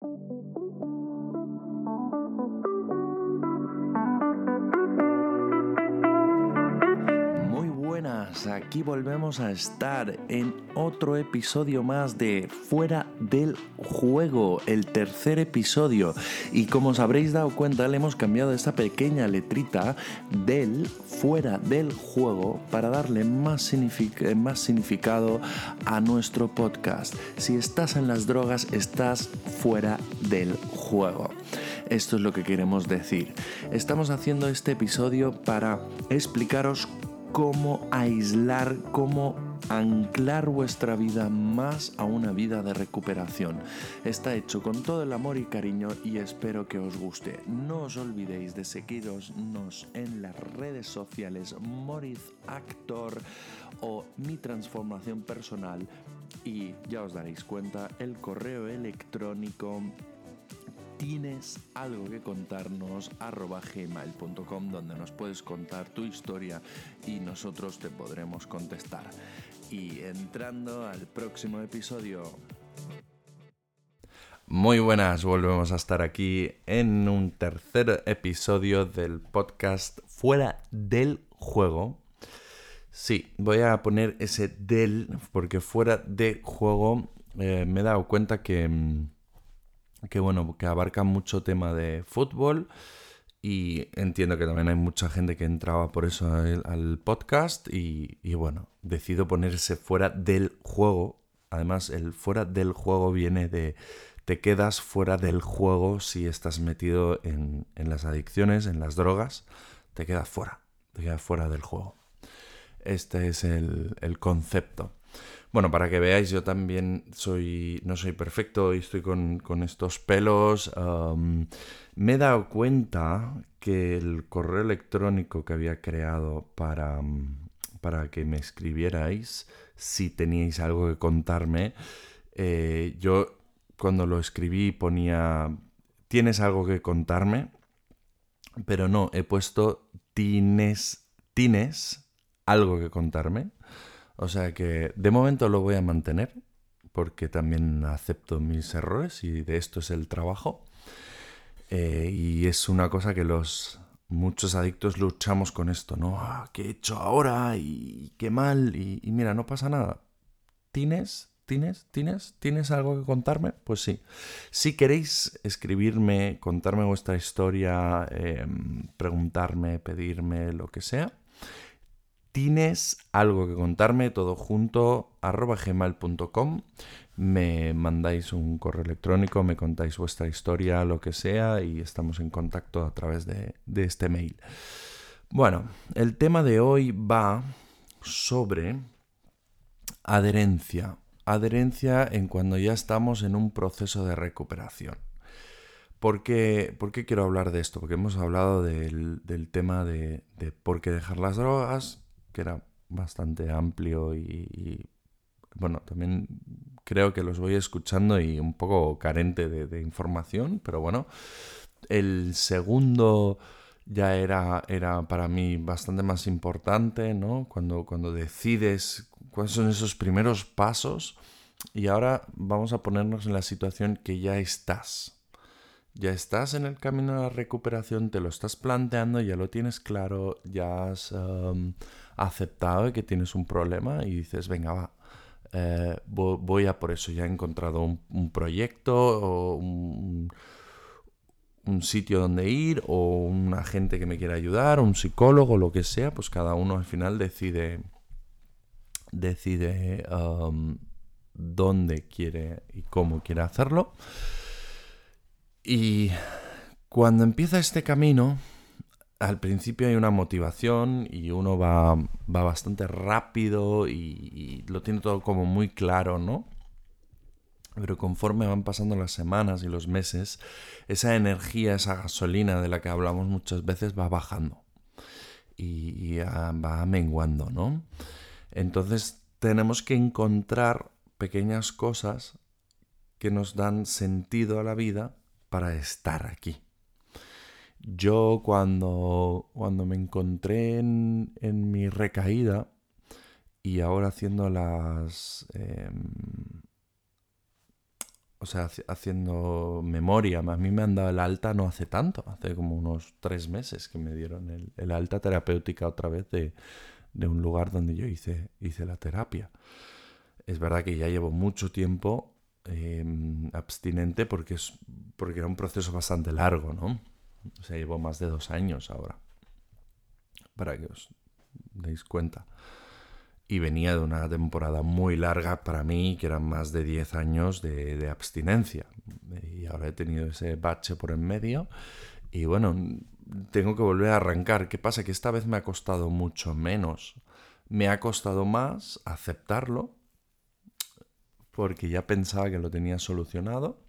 Thank you. Aquí volvemos a estar en otro episodio más de Fuera del Juego, el tercer episodio. Y como os habréis dado cuenta, le hemos cambiado esta pequeña letrita del Fuera del Juego para darle más, más significado a nuestro podcast. Si estás en las drogas, estás fuera del juego. Esto es lo que queremos decir. Estamos haciendo este episodio para explicaros cómo aislar, cómo anclar vuestra vida más a una vida de recuperación. Está hecho con todo el amor y cariño y espero que os guste. No os olvidéis de seguirnos en las redes sociales Moritz Actor o Mi Transformación Personal y ya os daréis cuenta el correo electrónico tienes algo que contarnos arroba gmail.com donde nos puedes contar tu historia y nosotros te podremos contestar. Y entrando al próximo episodio. Muy buenas, volvemos a estar aquí en un tercer episodio del podcast Fuera del Juego. Sí, voy a poner ese del porque fuera de juego eh, me he dado cuenta que mm, que bueno, que abarca mucho tema de fútbol y entiendo que también hay mucha gente que entraba por eso al, podcast y, bueno, decido ponerse fuera del juego. Además, el fuera del juego viene de te quedas fuera del juego si estás metido en, las adicciones, en las drogas, te quedas fuera, te quedas fuera del juego. Este es el, el concepto. Bueno, para que veáis, yo también soy, no soy perfecto y estoy con, estos pelos. me he dado cuenta que el correo electrónico que había creado para, para que me escribierais, si teníais algo que contarme, eh, yo cuando lo escribí ponía, ¿tienes algo que contarme? Pero no, he puesto, ¿tienes, ¿tienes algo que contarme? O sea que de momento lo voy a mantener porque también acepto mis errores y de esto es el trabajo. Eh, y es una cosa que los muchos adictos luchamos con esto, ¿no? Ah, ¿Qué he hecho ahora? Y qué mal. Y, mira, no pasa nada. ¿Tienes? ¿Tienes? ¿Tienes? ¿Tienes algo que contarme? Pues sí. Si queréis escribirme, contarme vuestra historia, em, preguntarme, pedirme, lo que sea, tienes algo que contarme, todo junto, arroba gmail.com. Me mandáis un correo electrónico, me contáis vuestra historia, lo que sea, y estamos en contacto a través de, este mail. Bueno, el tema de hoy va sobre adherencia. Adherencia en cuando ya estamos en un proceso de recuperación. ¿Por qué, quiero hablar de esto? Porque hemos hablado del, tema de, por qué dejar las drogas, que era bastante amplio y, bueno, también creo que los voy escuchando y un poco carente de, información, pero bueno, el segundo ya era, era para mí bastante más importante, ¿no? Cuando, cuando decides cuáles son esos primeros pasos y ahora vamos a ponernos en la situación que ya estás. Ya estás en el camino a la recuperación, te lo estás planteando, ya lo tienes claro, ya has um, aceptado que tienes un problema y dices, venga, va, eh, voy a por eso. Ya he encontrado un, proyecto o un, sitio donde ir o un agente que me quiera ayudar, un psicólogo, lo que sea, pues cada uno al final decide, decide um, dónde quiere y cómo quiere hacerlo. Y cuando empieza este camino, al principio hay una motivación y uno va, va bastante rápido y, lo tiene todo como muy claro, ¿no? Pero conforme van pasando las semanas y los meses, esa energía, esa gasolina de la que hablamos muchas veces va bajando y, y va menguando, ¿no? Entonces tenemos que encontrar pequeñas cosas que nos dan sentido a la vida para estar aquí. Yo cuando, cuando me encontré en, mi recaída y ahora haciendo las... Em, o sea, haciendo memoria. A mí me han dado el alta no hace tanto, hace como unos tres meses que me dieron el, alta terapéutica otra vez de, un lugar donde yo hice, hice la terapia. Es verdad que ya llevo mucho tiempo em, abstinente porque, es, porque era un proceso bastante largo, ¿no? O sea, llevo más de dos años ahora. Para que os deis cuenta y venía de una temporada muy larga para mí, que eran más de 10 años de, abstinencia. Y ahora he tenido ese bache por en medio y bueno, tengo que volver a arrancar. ¿Qué pasa? Que esta vez me ha costado mucho menos. Me ha costado más aceptarlo porque ya pensaba que lo tenía solucionado,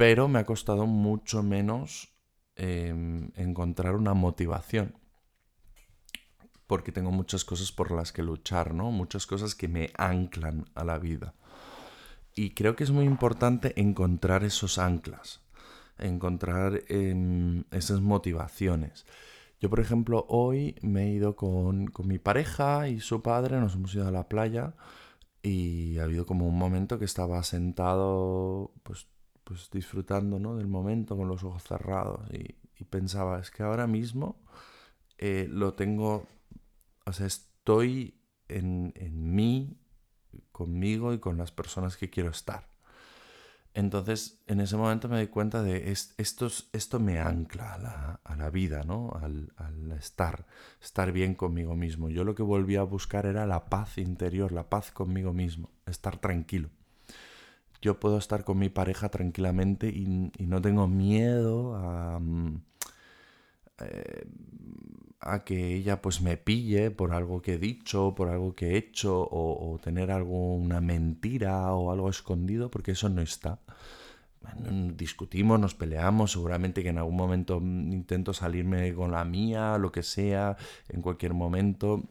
pero me ha costado mucho menos em, encontrar una motivación porque tengo muchas cosas por las que luchar, ¿no? Muchas cosas que me anclan a la vida. Y creo que es muy importante encontrar esos anclas, encontrar em, esas motivaciones. Yo, por ejemplo, hoy me he ido con, con, mi pareja y su padre, nos hemos ido a la playa y ha habido como un momento que estaba sentado, pues, pues disfrutando ¿no? del momento con los ojos cerrados y, pensaba, es que ahora mismo eh, lo tengo o sea, estoy en, mí, conmigo y con las personas que quiero estar. Entonces, en ese momento me doy cuenta de esto, esto me ancla a la, vida, ¿no? Al, al, estar, estar bien conmigo mismo. Yo lo que volví a buscar era la paz interior, la paz conmigo mismo, estar tranquilo. Yo puedo estar con mi pareja tranquilamente y, no tengo miedo a, mm, eh, a que ella pues me pille por algo que he dicho, por algo que he hecho, o, tener alguna mentira o algo escondido, porque eso no está. discutimos, nos peleamos, seguramente que en algún momento intento salirme con la mía, lo que sea, en cualquier momento.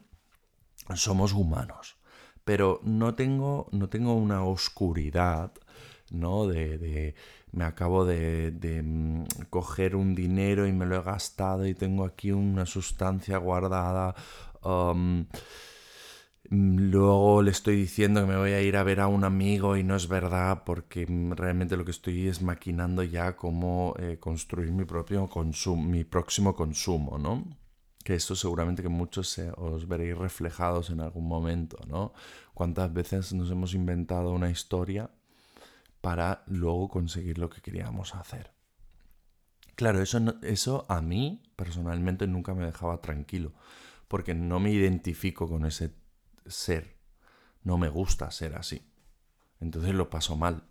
Somos humanos. Pero no tengo, no tengo una oscuridad, ¿no? de me acabo de, mm, coger un dinero y me lo he gastado y tengo aquí una sustancia guardada. Um, luego le estoy diciendo que me voy a ir a ver a un amigo y no es verdad porque realmente lo que estoy es maquinando ya cómo eh, construir mi propio consumo, mi próximo consumo, ¿no? Que esto seguramente que muchos os veréis reflejados en algún momento, ¿no? ¿Cuántas veces nos hemos inventado una historia para luego conseguir lo que queríamos hacer. Claro, eso, eso a mí personalmente nunca me dejaba tranquilo, porque no me identifico con ese ser, no me gusta ser así. Entonces lo paso mal.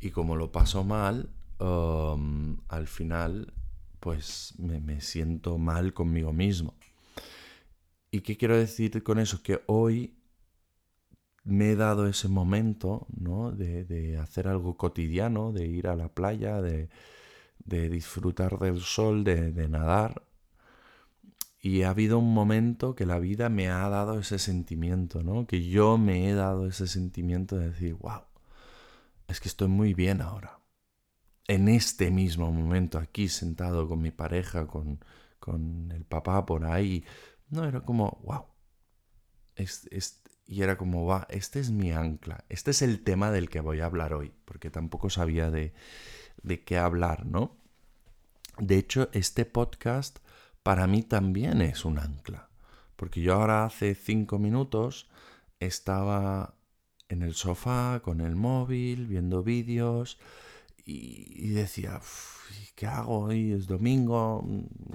Y como lo paso mal, um, al final, pues me, me siento mal conmigo mismo. ¿Y qué quiero decir con eso? Que hoy me he dado ese momento, ¿no? De, hacer algo cotidiano, de ir a la playa, de, disfrutar del sol, de, nadar. Y ha habido un momento que la vida me ha dado ese sentimiento, ¿no? Que yo me he dado ese sentimiento de decir, wow, es que estoy muy bien ahora. En este mismo momento, aquí sentado con mi pareja, con, con el papá por ahí, no, era como, wow, es, y era como, va, este es mi ancla, este es el tema del que voy a hablar hoy, porque tampoco sabía de, de qué hablar, ¿no? De hecho, este podcast para mí también es un ancla, porque yo ahora hace cinco minutos estaba en el sofá con el móvil, viendo vídeos, y, decía, ¿qué hago hoy? Es domingo,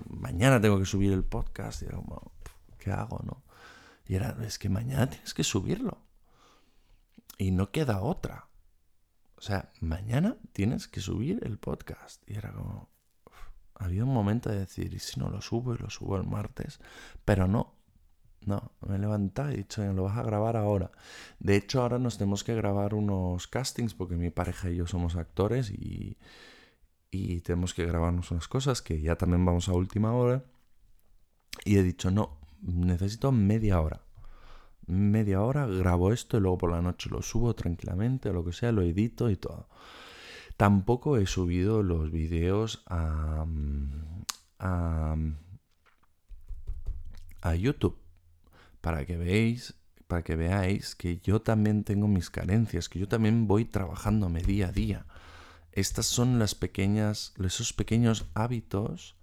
mañana tengo que subir el podcast, y era como, ¿qué hago, no? Y era, es que mañana tienes que subirlo. Y no queda otra. O sea, mañana tienes que subir el podcast. Y era como, había un momento de decir, ¿y si no lo subo y lo subo el martes? Pero no, no, me he levantado y he dicho, lo vas a grabar ahora. De hecho, ahora nos tenemos que grabar unos castings porque mi pareja y yo somos actores y, y tenemos que grabarnos unas cosas que ya también vamos a última hora. Y he dicho, no, necesito media hora. Media hora grabo esto y luego por la noche lo subo tranquilamente o lo que sea, lo edito y todo. Tampoco he subido los vídeos a, a, YouTube para que veáis para que veáis que yo también tengo mis carencias, que yo también voy trabajándome día a día. Estas son las pequeñas, esos pequeños hábitos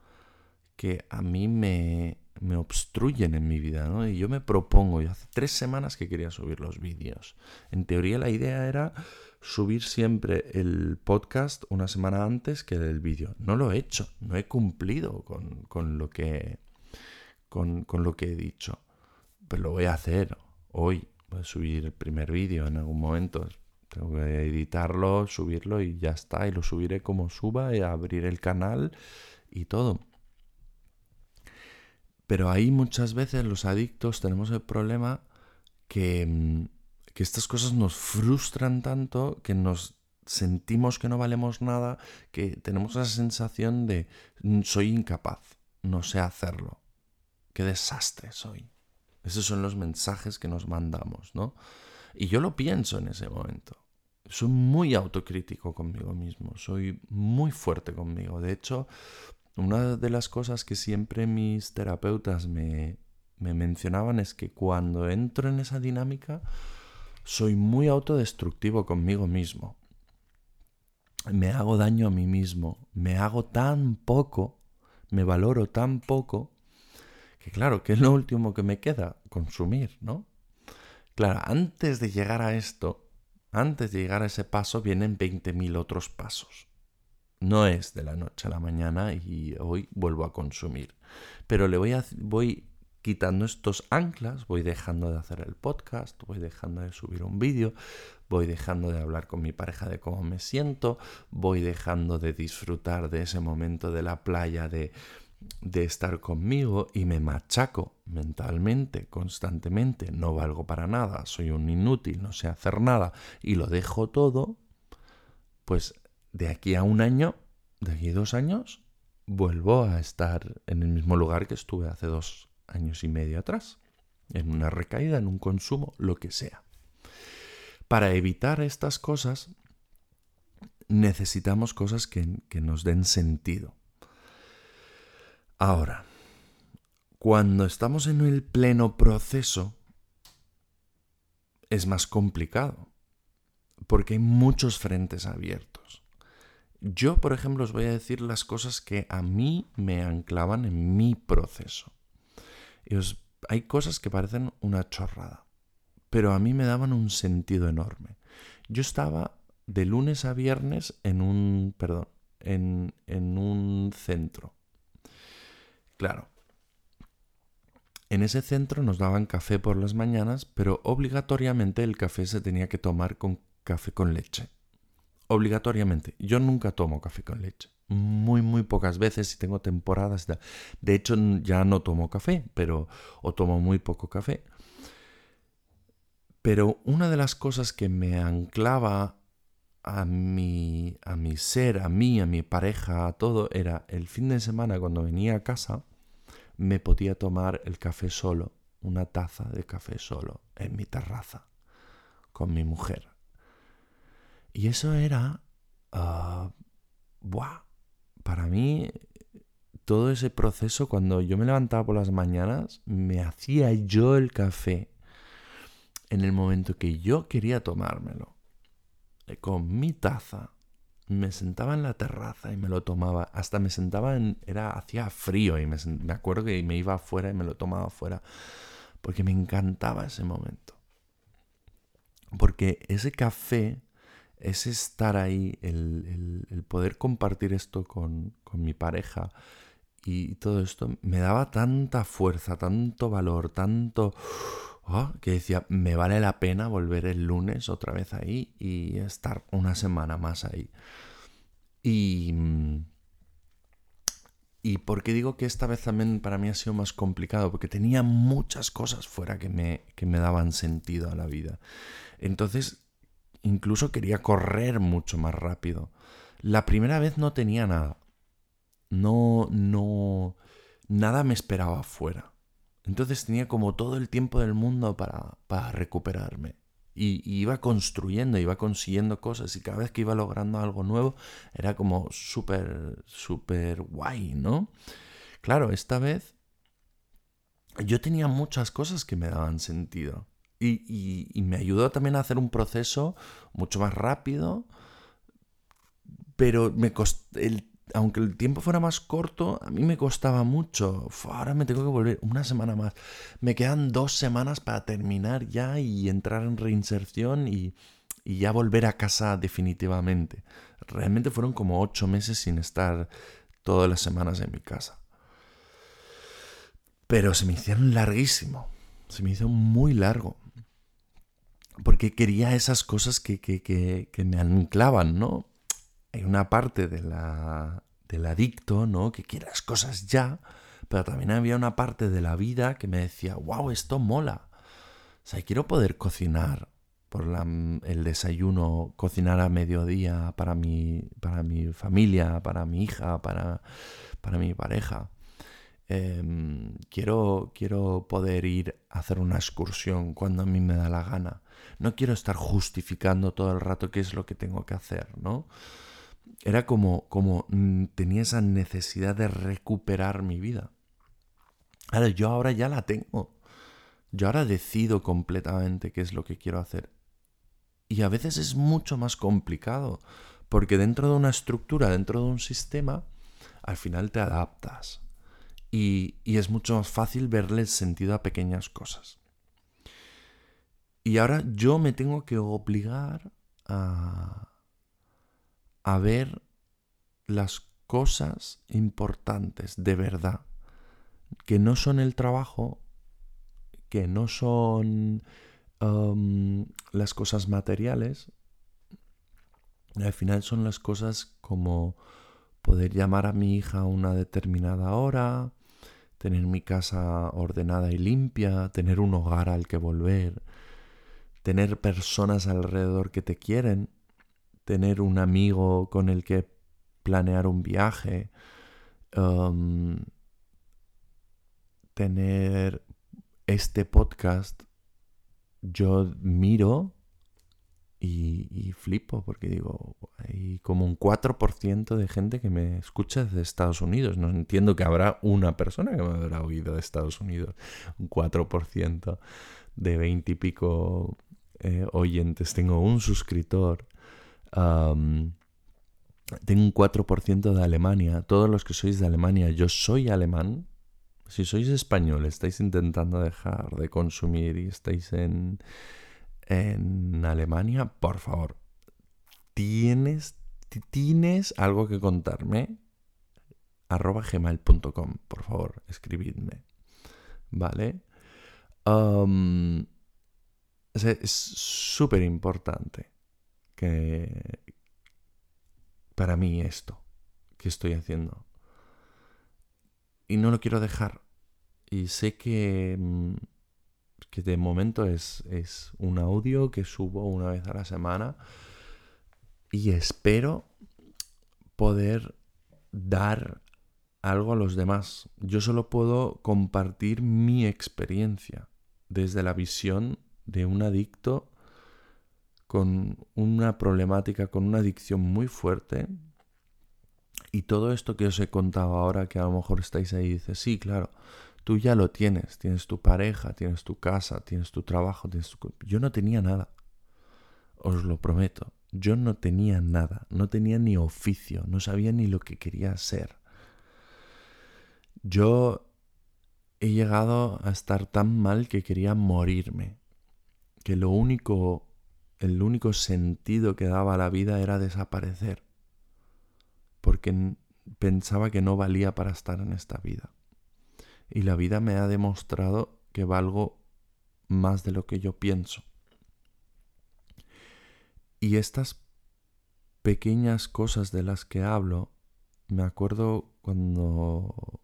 que a mí me, me obstruyen en mi vida, ¿no? Y yo me propongo, yo hace tres semanas que quería subir los vídeos. En teoría la idea era subir siempre el podcast una semana antes que el vídeo. No lo he hecho, no he cumplido con, lo, que, con, con lo que he dicho. Pero lo voy a hacer hoy. Voy a subir el primer vídeo en algún momento. Tengo que editarlo, subirlo y ya está. Y lo subiré como suba y abrir el canal y todo. Pero ahí muchas veces los adictos tenemos el problema que, mm, que estas cosas nos frustran tanto que nos sentimos que no valemos nada, que tenemos esa sensación de mm, soy incapaz, no sé hacerlo, qué desastre soy. Esos son los mensajes que nos mandamos, ¿no? Y yo lo pienso en ese momento. Soy muy autocrítico conmigo mismo, soy muy fuerte conmigo. De hecho, una de las cosas que siempre mis terapeutas me, mencionaban es que cuando entro en esa dinámica soy muy autodestructivo conmigo mismo. Me hago daño a mí mismo, me hago tan poco, me valoro tan poco, que claro, que es lo último que me queda, consumir, ¿no? Claro, antes de llegar a esto, antes de llegar a ese paso, vienen 20.000 otros pasos. No es de la noche a la mañana y hoy vuelvo a consumir. Pero le voy, a, voy quitando estos anclas, voy dejando de hacer el podcast, voy dejando de subir un vídeo, voy dejando de hablar con mi pareja de cómo me siento, voy dejando de disfrutar de ese momento de la playa, de, de estar conmigo y me machaco mentalmente, constantemente, no valgo para nada, soy un inútil, no sé hacer nada y lo dejo todo, pues de aquí a un año, de aquí a dos años, vuelvo a estar en el mismo lugar que estuve hace dos años y medio atrás, en una recaída, en un consumo, lo que sea. Para evitar estas cosas, necesitamos cosas que, que nos den sentido. Ahora, cuando estamos en el pleno proceso, es más complicado, porque hay muchos frentes abiertos. Yo, por ejemplo, os voy a decir las cosas que a mí me anclaban en mi proceso. Hay cosas que parecen una chorrada, pero a mí me daban un sentido enorme. Yo estaba de lunes a viernes en un, perdón, en, en un centro. Claro, en ese centro nos daban café por las mañanas, pero obligatoriamente el café se tenía que tomar con café con leche obligatoriamente. Yo nunca tomo café con leche. Muy, muy pocas veces si tengo temporadas. De, hecho, ya no tomo café, pero o tomo muy poco café. Pero una de las cosas que me anclaba a mi, a mi ser, a mí, a mi pareja, a todo, era el fin de semana cuando venía a casa, me podía tomar el café solo, una taza de café solo, en mi terraza, con mi mujer. Y eso era... Uh, ¡Buah! Para mí, todo ese proceso, cuando yo me levantaba por las mañanas, me hacía yo el café en el momento que yo quería tomármelo. Eh, con mi taza. Me sentaba en la terraza y me lo tomaba. Hasta me sentaba en... Era... Hacía frío y me, me acuerdo que me iba afuera y me lo tomaba afuera. Porque me encantaba ese momento. Porque ese café es estar ahí, el, poder compartir esto con, mi pareja y todo esto me daba tanta fuerza, tanto valor, tanto... Ah, que decía, me vale la pena volver el lunes otra vez ahí y estar una semana más ahí. Y... ¿Y por qué digo que esta vez también para mí ha sido más complicado? Porque tenía muchas cosas fuera que me, que me daban sentido a la vida. Entonces Incluso quería correr mucho más rápido. La primera vez no tenía nada. No, no, nada me esperaba afuera. Entonces tenía como todo el tiempo del mundo para, para recuperarme. Y, iba construyendo, iba consiguiendo cosas y cada vez que iba logrando algo nuevo era como súper, súper guay, ¿no? Claro, esta vez yo tenía muchas cosas que me daban sentido. Y, me ayudó también a hacer un proceso mucho más rápido, pero me aunque el tiempo fuera más corto, a mí me costaba mucho. ahora me tengo que volver una semana más. Me quedan dos semanas para terminar ya y entrar en reinserción y, y ya volver a casa definitivamente. Realmente fueron como ocho meses sin estar todas las semanas en mi casa. Pero se me hicieron larguísimo. Se me hizo muy largo. Porque quería esas cosas que, que, me anclaban, ¿no? Hay una parte de la, del adicto, ¿no? Que quiere las cosas ya. Pero también había una parte de la vida que me decía, wow, esto mola. O sea, quiero poder cocinar por el desayuno, cocinar a mediodía para mi, para mi familia, para mi hija, para, para mi pareja. Em, quiero, quiero poder ir a hacer una excursión cuando a mí me da la gana. No quiero estar justificando todo el rato qué es lo que tengo que hacer, ¿no? Era como, como mm, tenía esa necesidad de recuperar mi vida. Ahora, yo ahora ya la tengo. Yo ahora decido completamente qué es lo que quiero hacer. Y a veces es mucho más complicado, porque dentro de una estructura, dentro de un sistema, al final te adaptas. Y, es mucho más fácil verle el sentido a pequeñas cosas. Y ahora yo me tengo que obligar a, a ver las cosas importantes de verdad, que no son el trabajo, que no son las cosas materiales, al final son las cosas como poder llamar a mi hija a una determinada hora, tener mi casa ordenada y limpia, tener un hogar al que volver, tener personas alrededor que te quieren, tener un amigo con el que planear un viaje, tener este podcast yo miro y, flipo porque digo, hay como un 4% de gente que me escucha desde Estados Unidos. No entiendo que habrá una persona que me habrá oído de Estados Unidos. Un 4% de 20 y pico oyentes. Tengo un suscriptor. Tengo un 4% de Alemania. Todos los que sois de Alemania, yo soy alemán. Si sois español, estáis intentando dejar de consumir y estáis en, en Alemania, por favor, ¿tienes, tienes algo que contarme? arroba gmail.com, por favor, escribidme. ¿Vale? es súper importante que para mí esto que estoy haciendo y no lo quiero dejar. Y sé que, mm, que de momento es, es un audio que subo una vez a la semana y espero poder dar algo a los demás. Yo solo puedo compartir mi experiencia desde la visión de un adicto con una problemática, con una adicción muy fuerte, y todo esto que os he contado ahora, que a lo mejor estáis ahí y dices, sí, claro, tú ya lo tienes, tienes tu pareja, tienes tu casa, tienes tu trabajo. Yo no tenía nada, os lo prometo, yo no tenía nada, no tenía ni oficio, no sabía ni lo que quería ser. Yo he llegado a estar tan mal que quería morirme, que lo único, el único sentido que daba a la vida era desaparecer porque pensaba que no valía para estar en esta vida. Y la vida me ha demostrado que valgo más de lo que yo pienso. Y estas pequeñas cosas de las que hablo, me acuerdo cuando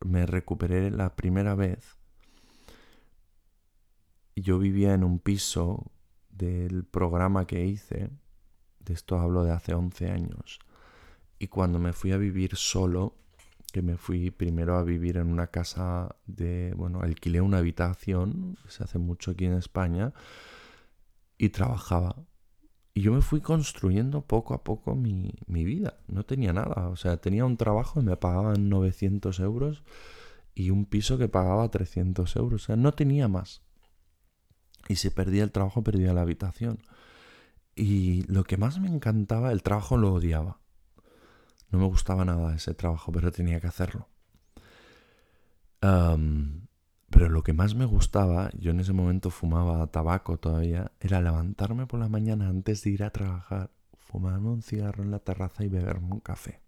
me recuperé la primera vez. Yo vivía en un piso del programa que hice, de esto hablo de hace 11 años, y cuando me fui a vivir solo, que me fui primero a vivir en una casa de, bueno, alquilé una habitación, se hace mucho aquí en España, y trabajaba. Y yo me fui construyendo poco a poco mi, mi vida. No tenía nada. O sea, tenía un trabajo y me pagaban 900 euros y un piso que pagaba 300 euros. O sea, no tenía más. Y si perdía el trabajo, perdía la habitación. Y lo que más me encantaba, el trabajo lo odiaba. No me gustaba nada ese trabajo, pero tenía que hacerlo. pero lo que más me gustaba, yo en ese momento fumaba tabaco todavía, era levantarme por la mañana antes de ir a trabajar, fumarme un cigarro en la terraza y beberme un café.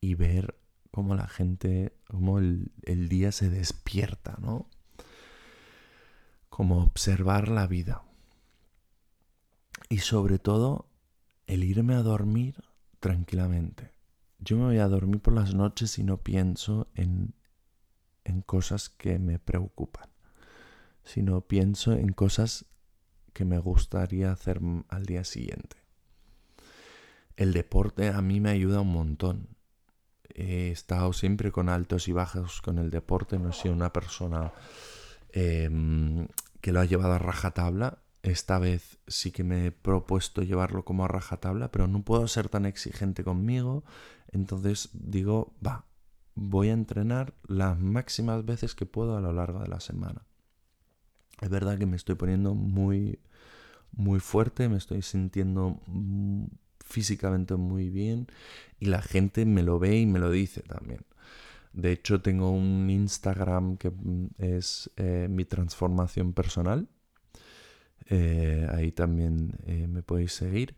Y ver cómo la gente, cómo el, el día se despierta, ¿no? Como observar la vida. Y sobre todo, el irme a dormir tranquilamente. Yo me voy a dormir por las noches y no pienso en, en cosas que me preocupan, sino pienso en cosas que me gustaría hacer al día siguiente. El deporte a mí me ayuda un montón. He estado siempre con altos y bajos con el deporte, no he sido una persona em, que lo ha llevado a rajatabla, esta vez sí que me he propuesto llevarlo como a rajatabla, pero no puedo ser tan exigente conmigo. Entonces digo, va, voy a entrenar las máximas veces que puedo a lo largo de la semana. Es verdad que me estoy poniendo muy, muy fuerte, me estoy sintiendo físicamente muy bien y la gente me lo ve y me lo dice también. De hecho, tengo un Instagram que mm, es eh, mi transformación personal eh, ahí también eh, me podéis seguir.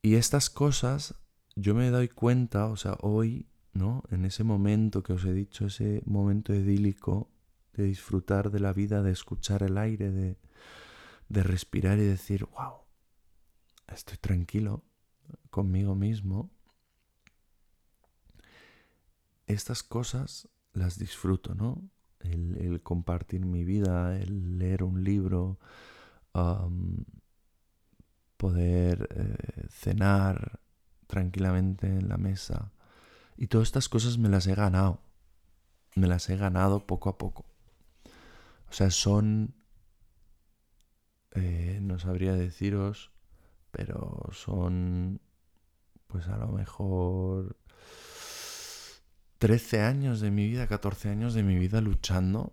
Y estas cosas yo me doy cuenta, o sea, hoy, ¿no? En ese momento que os he dicho, ese momento idílico de disfrutar de la vida, de escuchar el aire, de, de respirar y decir, wow, estoy tranquilo conmigo mismo. Estas cosas las disfruto, ¿no? el, compartir mi vida, el leer un libro, poder eh, cenar tranquilamente en la mesa. Y todas estas cosas me las he ganado. Me las he ganado poco a poco. O sea, son... Eh, no sabría deciros, pero son... Pues a lo mejor 13 años de mi vida, 14 años de mi vida luchando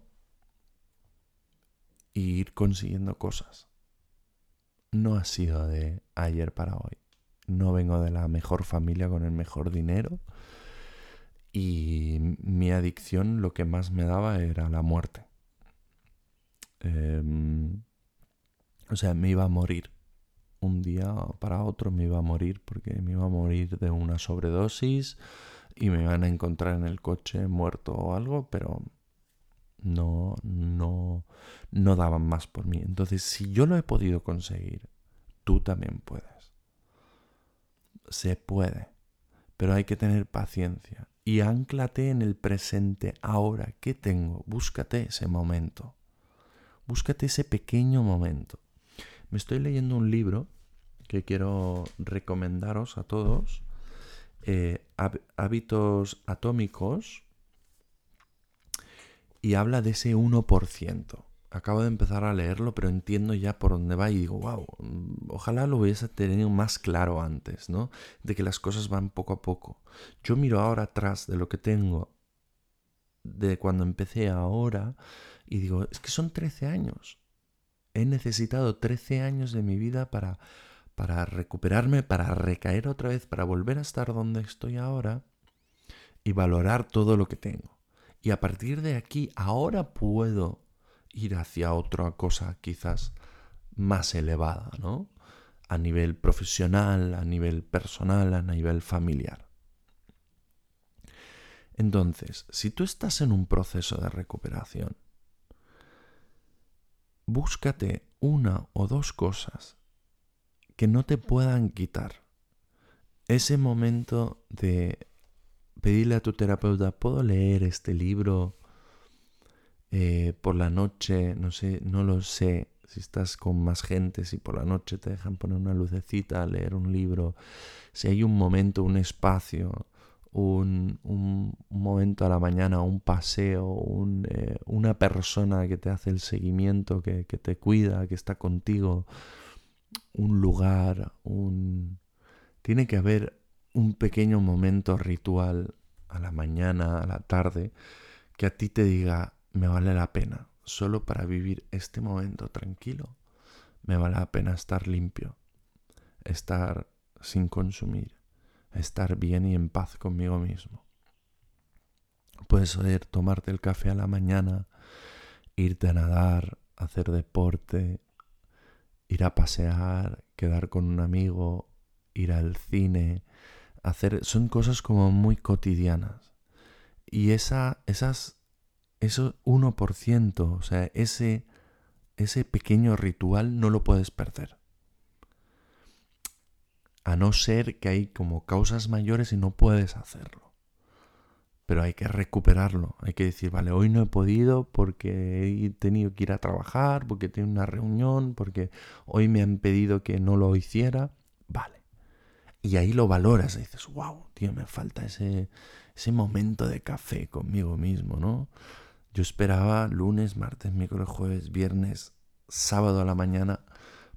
e ir consiguiendo cosas. No ha sido de ayer para hoy. No vengo de la mejor familia con el mejor dinero. Y mi adicción lo que más me daba era la muerte. Em, o sea, me iba a morir. Un día para otro me iba a morir porque me iba a morir de una sobredosis y me van a encontrar en el coche muerto o algo, pero no, no, no daban más por mí. Entonces, si yo lo he podido conseguir, tú también puedes. Se puede, pero hay que tener paciencia. Y anclate en el presente ahora. ¿Qué tengo? Búscate ese momento. Búscate ese pequeño momento. Me estoy leyendo un libro que quiero recomendaros a todos eh, hábitos atómicos y habla de ese 1%. Acabo de empezar a leerlo, pero entiendo ya por dónde va y digo, wow, mm, ojalá lo hubiese tenido más claro antes, ¿no? De que las cosas van poco a poco. Yo miro ahora atrás de lo que tengo, de cuando empecé ahora, y digo, es que son 13 años. He necesitado 13 años de mi vida para para recuperarme, para recaer otra vez, para volver a estar donde estoy ahora y valorar todo lo que tengo. Y a partir de aquí, ahora puedo ir hacia otra cosa quizás más elevada, ¿no? A nivel profesional, a nivel personal, a nivel familiar. Entonces, si tú estás en un proceso de recuperación, búscate una o dos cosas que no te puedan quitar. Ese momento de pedirle a tu terapeuta, ¿puedo leer este libro eh, por la noche? No sé, no lo sé. Si estás con más gente, si por la noche te dejan poner una lucecita, leer un libro, si hay un momento, un espacio, un, momento a la mañana, un paseo, eh, una persona que te hace el seguimiento, que, que te cuida, que está contigo, un lugar, un... Tiene que haber un pequeño momento ritual a la mañana, a la tarde, que a ti te diga, me vale la pena. Solo para vivir este momento tranquilo, me vale la pena estar limpio, estar sin consumir, estar bien y en paz conmigo mismo. Puedes ir tomarte el café a la mañana, irte a nadar, hacer deporte, ir a pasear, quedar con un amigo, ir al cine, hacer son cosas como muy cotidianas. Y esa esas eso 1%, o sea, ese ese pequeño ritual no lo puedes perder. A no ser que hay como causas mayores y no puedes hacerlo pero hay que recuperarlo. Hay que decir, vale, hoy no he podido porque he tenido que ir a trabajar, porque tengo una reunión, porque hoy me han pedido que no lo hiciera. Vale. Y ahí lo valoras y dices, wow, tío, me falta ese, ese momento de café conmigo mismo, ¿no? Yo esperaba lunes, martes, miércoles, jueves, viernes, sábado a la mañana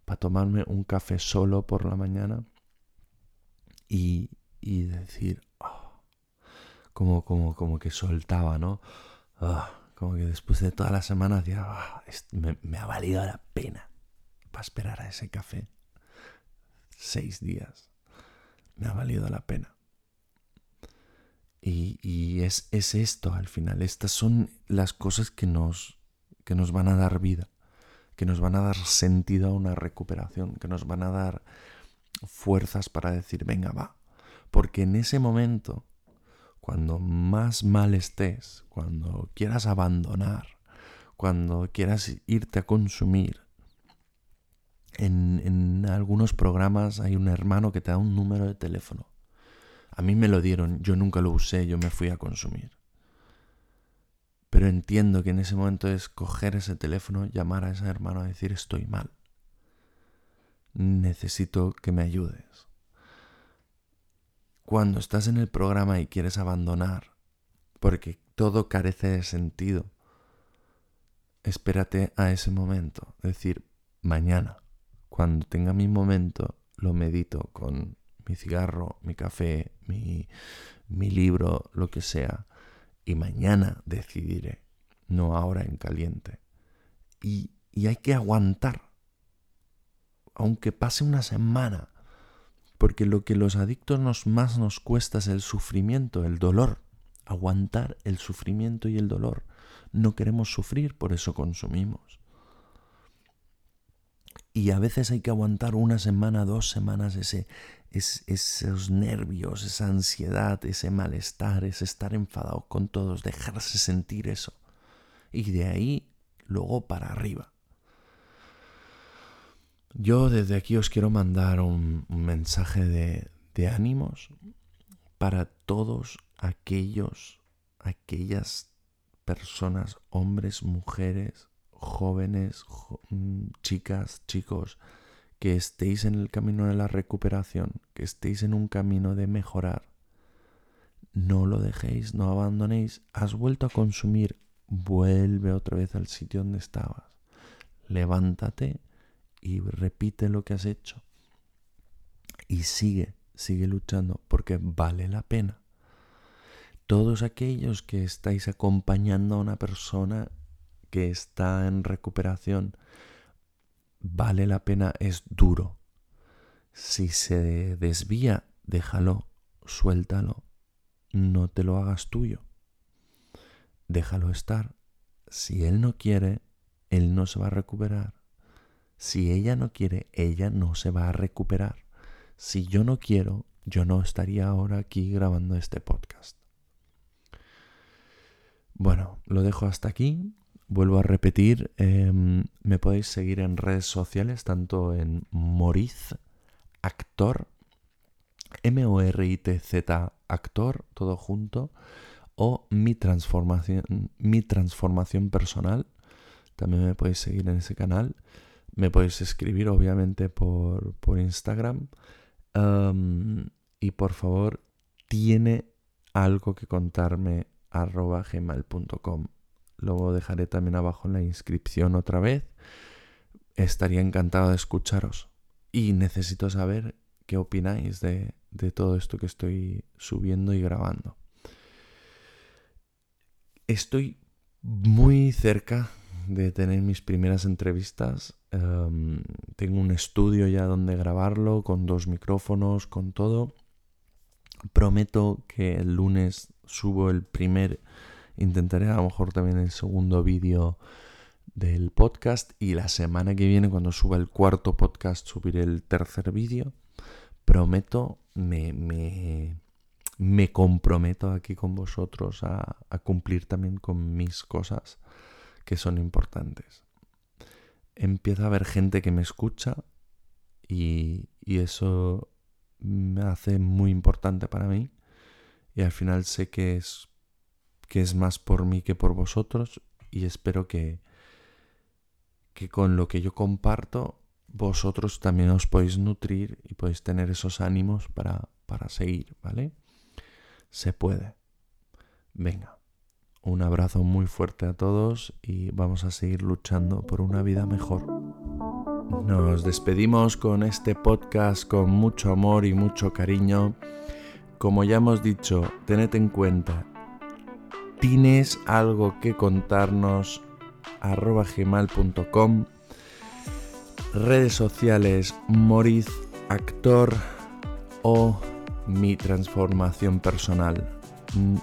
para tomarme un café solo por la mañana y, y decir, como, como, como que soltaba, ¿no? Ah, como que después de toda la semana decía, ah, me, ha valido la pena para esperar a ese café. Seis días. Me ha valido la pena. Y, y es, es, esto al final. Estas son las cosas que nos, que nos van a dar vida, que nos van a dar sentido a una recuperación, que nos van a dar fuerzas para decir, venga, va. Porque en ese momento cuando más mal estés, cuando quieras abandonar, cuando quieras irte a consumir. En, en, algunos programas hay un hermano que te da un número de teléfono. A mí me lo dieron, yo nunca lo usé, yo me fui a consumir. Pero entiendo que en ese momento es coger ese teléfono, llamar a ese hermano a decir estoy mal. Necesito que me ayudes cuando estás en el programa y quieres abandonar, porque todo carece de sentido, espérate a ese momento. Es decir, mañana, cuando tenga mi momento, lo medito con mi cigarro, mi café, mi, libro, lo que sea. Y mañana decidiré, no ahora en caliente. Y hay que aguantar. Aunque pase una semana, porque lo que los adictos nos, más nos cuesta es el sufrimiento, el dolor. Aguantar el sufrimiento y el dolor. No queremos sufrir, por eso consumimos. Y a veces hay que aguantar una semana, dos semanas ese, esos nervios, esa ansiedad, ese malestar, ese estar enfadado con todos, dejarse sentir eso. Y de ahí luego para arriba. Yo desde aquí os quiero mandar un, mensaje de, ánimos para todos aquellos, aquellas personas, hombres, mujeres, jóvenes, mm, chicas, chicos, que estéis en el camino de la recuperación, que estéis en un camino de mejorar. No lo dejéis, no abandonéis. Has vuelto a consumir, vuelve otra vez al sitio donde estabas. Levántate y repite lo que has hecho. Y sigue, sigue luchando porque vale la pena. Todos aquellos que estáis acompañando a una persona que está en recuperación, vale la pena, es duro. Si se desvía, déjalo, suéltalo, no te lo hagas tuyo. Déjalo estar. Si él no quiere, él no se va a recuperar. Si ella no quiere, ella no se va a recuperar. Si yo no quiero, yo no estaría ahora aquí grabando este podcast. Bueno, lo dejo hasta aquí. Vuelvo a repetir, em, me podéis seguir en redes sociales, tanto en Moriz Actor, M-O-R-I-T-Z Actor, todo junto, o mi transformación, mi transformación personal. También me podéis seguir en ese canal. Me podéis escribir obviamente por, por Instagram. y por favor, tiene algo que contarme arroba gmail.com. Luego dejaré también abajo en la inscripción otra vez. Estaría encantado de escucharos. Y necesito saber qué opináis de, de todo esto que estoy subiendo y grabando. Estoy muy cerca de tener mis primeras entrevistas. Em, tengo un estudio ya donde grabarlo, con dos micrófonos, con todo. Prometo que el lunes subo el primer, intentaré a lo mejor también el segundo vídeo del podcast y la semana que viene cuando suba el cuarto podcast subiré el tercer vídeo. Prometo, me, me, me comprometo aquí con vosotros a, cumplir también con mis cosas que son importantes. Empieza a haber gente que me escucha y, y eso me hace muy importante para mí y al final sé que es que es más por mí que por vosotros y espero que que con lo que yo comparto vosotros también os podéis nutrir y podéis tener esos ánimos para, para seguir, ¿vale? Se puede. Venga, un abrazo muy fuerte a todos y vamos a seguir luchando por una vida mejor. Nos despedimos con este podcast con mucho amor y mucho cariño. Como ya hemos dicho, tened en cuenta, tienes algo que contarnos arroba gmail.com redes sociales Moriz Actor o mi transformación personal. Mm,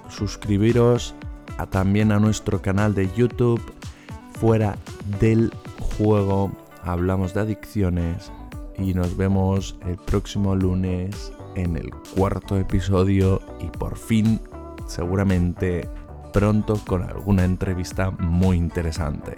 también a nuestro canal de YouTube fuera del juego. Hablamos de adicciones y nos vemos el próximo lunes en el cuarto episodio y por fin seguramente pronto con alguna entrevista muy interesante.